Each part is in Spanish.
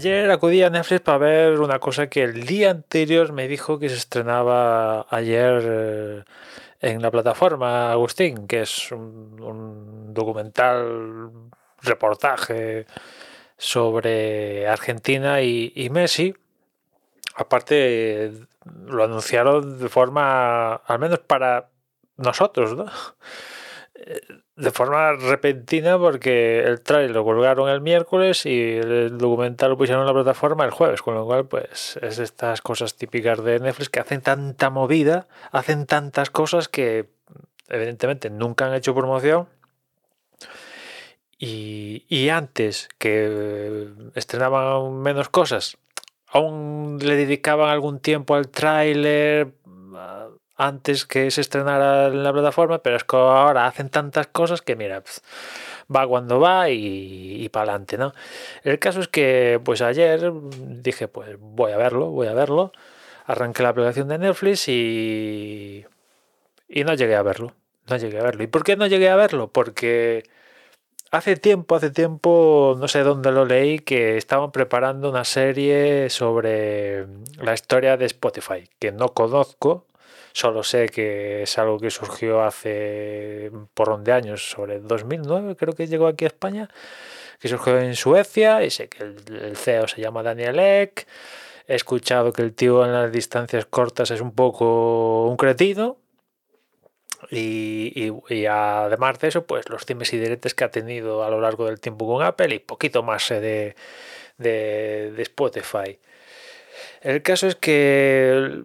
ayer acudí a Netflix para ver una cosa que el día anterior me dijo que se estrenaba ayer eh, en la plataforma Agustín, que es un, documental reportaje sobre Argentina y, Messi. Aparte, lo anunciaron de forma, al menos para nosotros, ¿no? De forma repentina porque el trailer lo colgaron el miércoles y el documental lo pusieron en la plataforma el jueves, con lo cual pues es estas cosas típicas de Netflix que hacen tanta movida, hacen tantas cosas que evidentemente nunca han hecho promoción. Y, y antes que estrenaban menos cosas, aún le dedicaban algún tiempo al tráiler antes que se estrenara en la plataforma, pero es que ahora hacen tantas cosas que mira, va cuando va y, para adelante, ¿no? El caso es que pues ayer dije, pues voy a verlo, voy a verlo. Arranqué la aplicación de Netflix y, y no llegué a verlo. No llegué a verlo. ¿Y por qué no llegué a verlo? Porque hace tiempo, hace tiempo, no sé dónde lo leí, que estaban preparando una serie sobre la historia de Spotify, que no conozco, Solo sé que es algo que surgió hace por de años, sobre el 2009 creo que llegó aquí a España, que surgió en Suecia y sé que el, CEO se llama Daniel Eck. He escuchado que el tío en las distancias cortas es un poco un cretino. Y, además de eso, pues los times y directos que ha tenido a lo largo del tiempo con Apple y poquito más de, de, de Spotify. El caso es que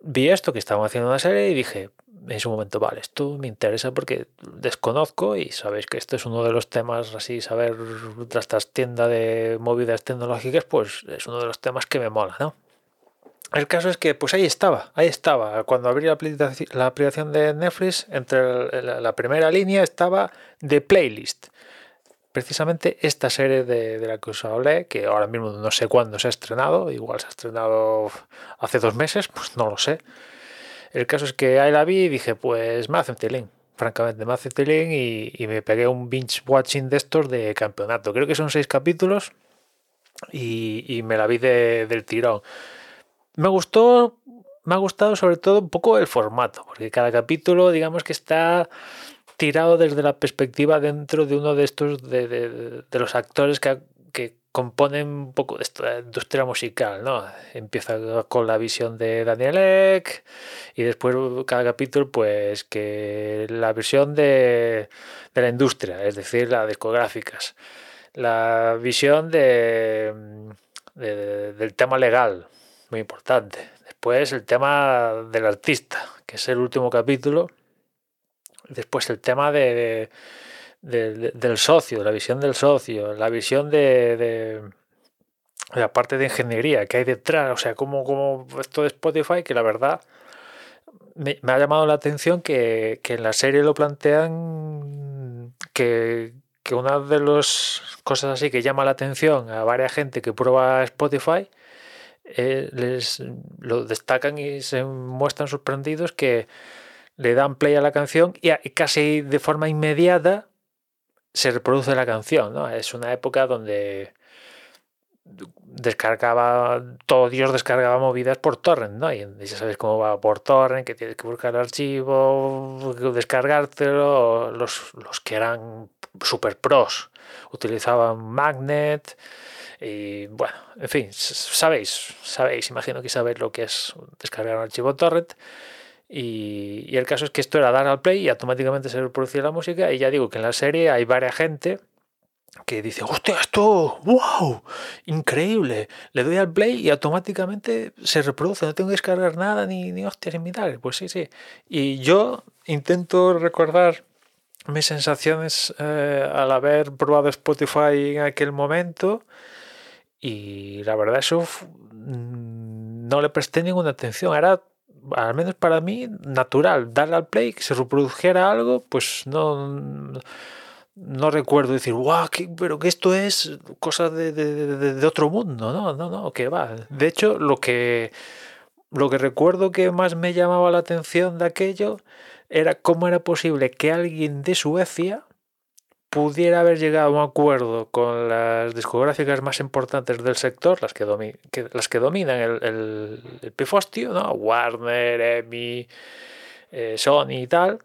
vi esto, que estaban haciendo una serie y dije, en su momento, vale, esto me interesa porque desconozco y sabéis que este es uno de los temas, así, saber tras tienda de movidas tecnológicas, pues es uno de los temas que me mola, ¿no? El caso es que, pues ahí estaba, ahí estaba. Cuando abrí la, aplicación de Netflix, entre la primera línea estaba de playlist precisamente esta serie de, la que os hablé, que ahora mismo no sé cuándo se ha estrenado, igual se ha estrenado hace dos meses, pues no lo sé. El caso es que ahí la vi y dije, pues me hace un tilín, francamente, me hace tilín y, me pegué un binge watching de estos de campeonato. Creo que son seis capítulos y, me la vi del tirón. Me gustó, me ha gustado sobre todo un poco el formato, porque cada capítulo digamos que está tirado desde la perspectiva dentro de uno de estos de, los actores que, que, componen un poco de esta industria musical, ¿no? Empieza con la visión de Daniel Ek y después cada capítulo pues que la visión de, la industria, es decir, las discográficas, la visión de, del tema legal, muy importante. Después el tema del artista, que es el último capítulo Después el tema de, del socio, la visión del socio, la visión de, la parte de ingeniería que hay detrás, o sea, como, como esto de Spotify, que la verdad me, ha llamado la atención que, en la serie lo plantean que, una de las cosas así que llama la atención a varias gente que prueba Spotify, eh, les lo destacan y se muestran sorprendidos que le dan play a la canción y, casi de forma inmediata se reproduce la canción. ¿no? Es una época donde descargaba, todo Dios descargaba movidas por torrent, ¿no? Y ya sabes cómo va por torrent, que tienes que buscar el archivo, descargártelo, los, los que eran super pros utilizaban Magnet y bueno, en fin, sabéis, sabéis, imagino que sabéis lo que es descargar un archivo torrent y, el caso es que esto era dar al play y automáticamente se reproducía la música. Y ya digo que en la serie hay varias gente que dice, hostia, esto, wow, increíble. Le doy al play y automáticamente se reproduce, no tengo que descargar nada ni, ni hostias ni mitad. Pues sí, sí. Y yo intento recordar mis sensaciones eh, al haber probado Spotify en aquel momento y la verdad eso no le presté ninguna atención. Era al menos para mí, natural. Darle al play, que se reprodujera algo, pues no, no recuerdo decir, guau, pero que esto es cosa de, de, otro mundo. No, no, no, que va. De hecho, lo que, lo que recuerdo que más me llamaba la atención de aquello era cómo era posible que alguien de Suecia pudiera haber llegado a un acuerdo con las discográficas más importantes del sector, las que, dominan el, el, pifostio, ¿no? Warner, EMI, eh, Sony y tal.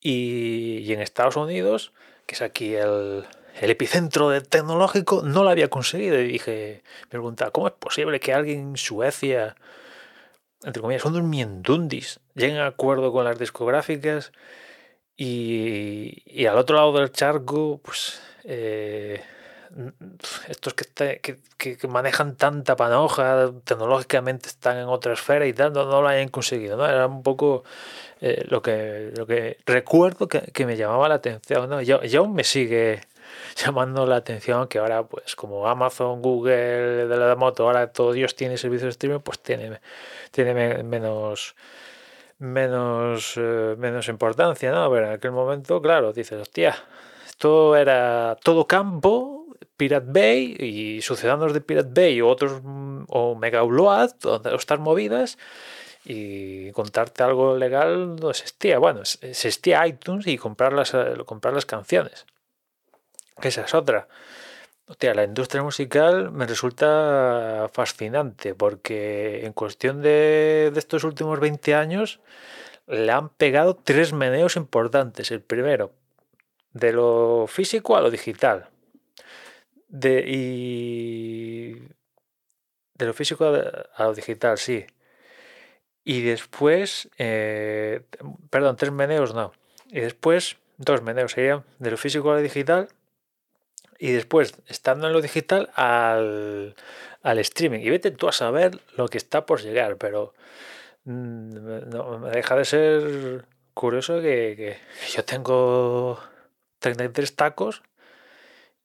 Y, en Estados Unidos, que es aquí el, epicentro de tecnológico, no lo había conseguido. Y dije, me preguntaba, ¿cómo es posible que alguien en Suecia, entre comillas, son unos miendundis, lleguen a acuerdo con las discográficas? Y, al otro lado del charco, pues eh, estos que, que, manejan tanta panoja, tecnológicamente están en otra esfera y tal, no, lo hayan conseguido. ¿no? Era un poco eh, lo, que, lo que recuerdo que, me llamaba la atención. ¿no? Y, aún me sigue llamando la atención que ahora, pues como Amazon, Google, de la moto, ahora todo Dios tiene servicios de streaming, pues tiene, tiene menos menos, eh, menos importancia, ¿no? ver, en aquel momento, claro, dices, hostia, esto era todo campo, Pirate Bay y sucedáneos de Pirate Bay o otros, mm, o Mega Upload, o estas movidas, y contarte algo legal no existía. Bueno, existía iTunes y comprar las, eh, comprar las canciones. Esa es otra la industria musical me resulta fascinante porque en cuestión de, estos últimos 20 años le han pegado tres meneos importantes. El primero, de lo físico a lo digital. De, y de lo físico a lo digital, sí. Y después, eh, perdón, tres meneos no. Y después, dos meneos serían de lo físico a lo digital y después, estando en lo digital, al, streaming. Y vete tú a saber lo que está por llegar, pero mm, me deja de ser curioso que, yo tengo 33 tacos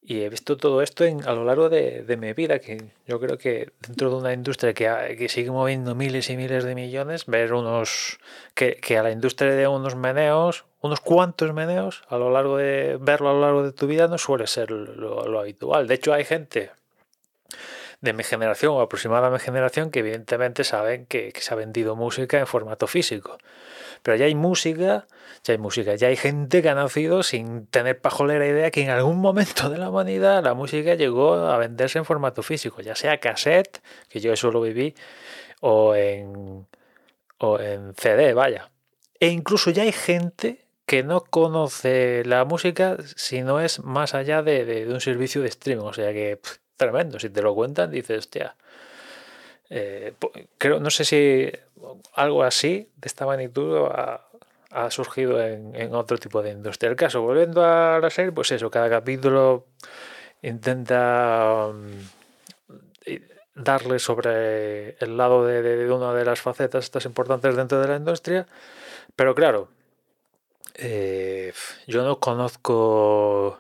y he visto todo esto a lo largo de, mi vida, que yo creo que dentro de una industria que, que sigue moviendo miles y miles de millones, ver unos que, que a la industria de unos meneos, unos cuantos meneos a lo largo de verlo a lo largo de tu vida no suele ser lo, habitual. De hecho, hay gente de mi generación o aproximada a mi generación que evidentemente saben que, se ha vendido música en formato físico. Pero ya hay música, ya hay música, ya hay gente que ha nacido sin tener pajolera idea que en algún momento de la humanidad la música llegó a venderse en formato físico, ya sea cassette, que yo eso lo viví, o en, o en CD, vaya. E incluso ya hay gente que no conoce la música si no es más allá de, un servicio de streaming. O sea que tremendo. Si te lo cuentan, dices, hostia. Eh, creo, no sé si algo así de esta magnitud ha, surgido en, otro tipo de industria. El caso, volviendo a la serie, pues eso, cada capítulo intenta mm, darle sobre el lado de, de, una de las facetas estas importantes dentro de la industria. Pero claro, eh, yo no conozco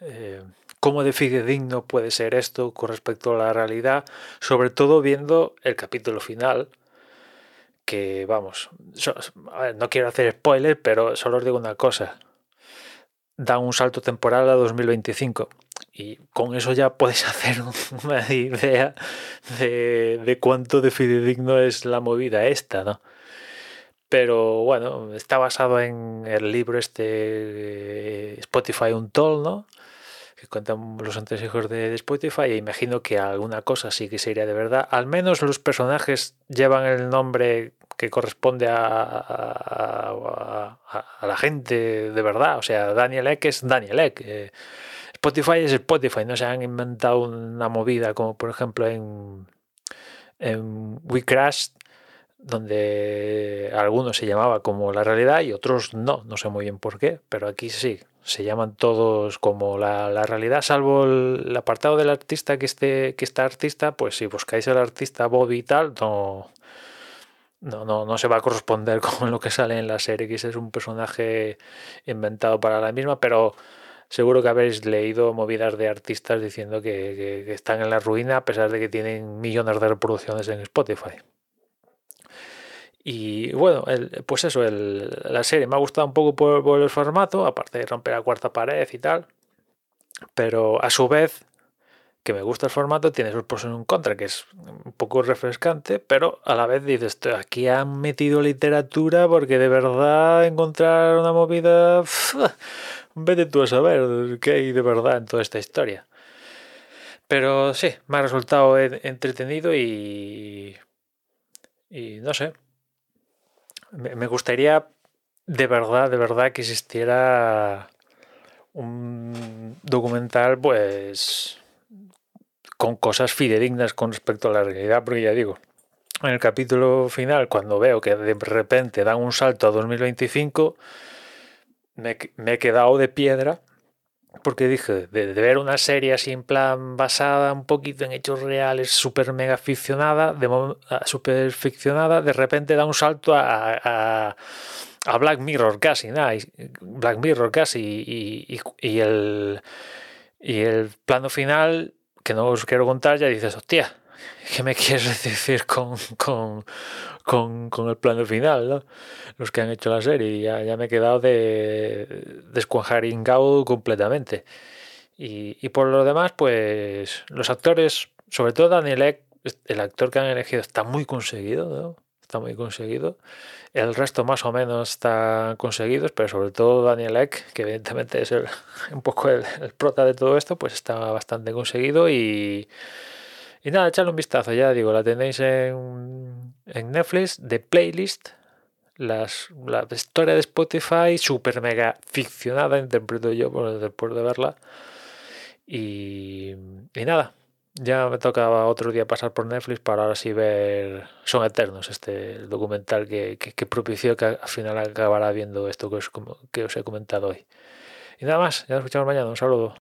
eh, cómo de fidedigno puede ser esto con respecto a la realidad, sobre todo viendo el capítulo final, que vamos, no quiero hacer spoiler, pero solo os digo una cosa, da un salto temporal a 2025 y con eso ya puedes hacer una idea de, de cuánto de fidedigno es la movida esta, ¿no? Pero bueno, está basado en el libro este Spotify Untold, ¿no? Que cuentan los entresijos de, Spotify e imagino que alguna cosa sí que sería de verdad. Al menos los personajes llevan el nombre que corresponde a, a, la gente de verdad. O sea, Daniel Ek es Daniel Ek. Eh, Spotify es Spotify. No se han inventado una movida como por ejemplo en, en We Crash donde algunos se llamaba como la realidad y otros no, no sé muy bien por qué, pero aquí sí, se llaman todos como la, realidad, salvo el, apartado del artista que esté, que está artista, pues si buscáis el artista Bobby y tal, no, no, no, no se va a corresponder con lo que sale en la serie, que es un personaje inventado para la misma, pero seguro que habéis leído movidas de artistas diciendo que, que están en la ruina a pesar de que tienen millones de reproducciones en Spotify. Y bueno, pues eso, la serie me ha gustado un poco por, el formato, aparte de romper la cuarta pared y tal. Pero a su vez, que me gusta el formato, tiene sus pros y un contra, que es un poco refrescante, pero a la vez dices, aquí han metido literatura porque de verdad encontrar una movida, vete tú a saber qué hay de verdad en toda esta historia. Pero sí, me ha resultado entretenido y, y no sé, me gustaría de verdad, de verdad que existiera un documental, pues con cosas fidedignas con respecto a la realidad, porque ya digo, en el capítulo final, cuando veo que de repente dan un salto a 2025, me, he quedado de piedra, porque dije, de, ver una serie así en plan basada un poquito en hechos reales, súper mega ficcionada, de, super ficcionada, de repente da un salto a, a, Black Mirror casi, nada, Black Mirror casi, y, y, el, y el plano final que no os quiero contar, ya dices, hostia, ¿qué me quieres decir con, con, con, el plano final? Los que han hecho la serie, ya, ya me he quedado de descuajaringado completamente. Y, y por lo demás, pues los actores, sobre todo Daniel Ek, el actor que han elegido está muy conseguido, ¿no? está muy conseguido. El resto más o menos están conseguidos, pero sobre todo Daniel Ek, que evidentemente es un poco el, prota de todo esto, pues está bastante conseguido y, y nada, echadle un vistazo, ya digo, la tenéis en, en Netflix de playlist. Las, la historia de Spotify, super mega ficcionada, interpreto yo después de verla. Y, y nada, ya me tocaba otro día pasar por Netflix para ahora sí ver Son Eternos, este documental que, que, propició que al final acabará viendo esto que os, que os he comentado hoy. Y nada más, ya nos escuchamos mañana. Un saludo.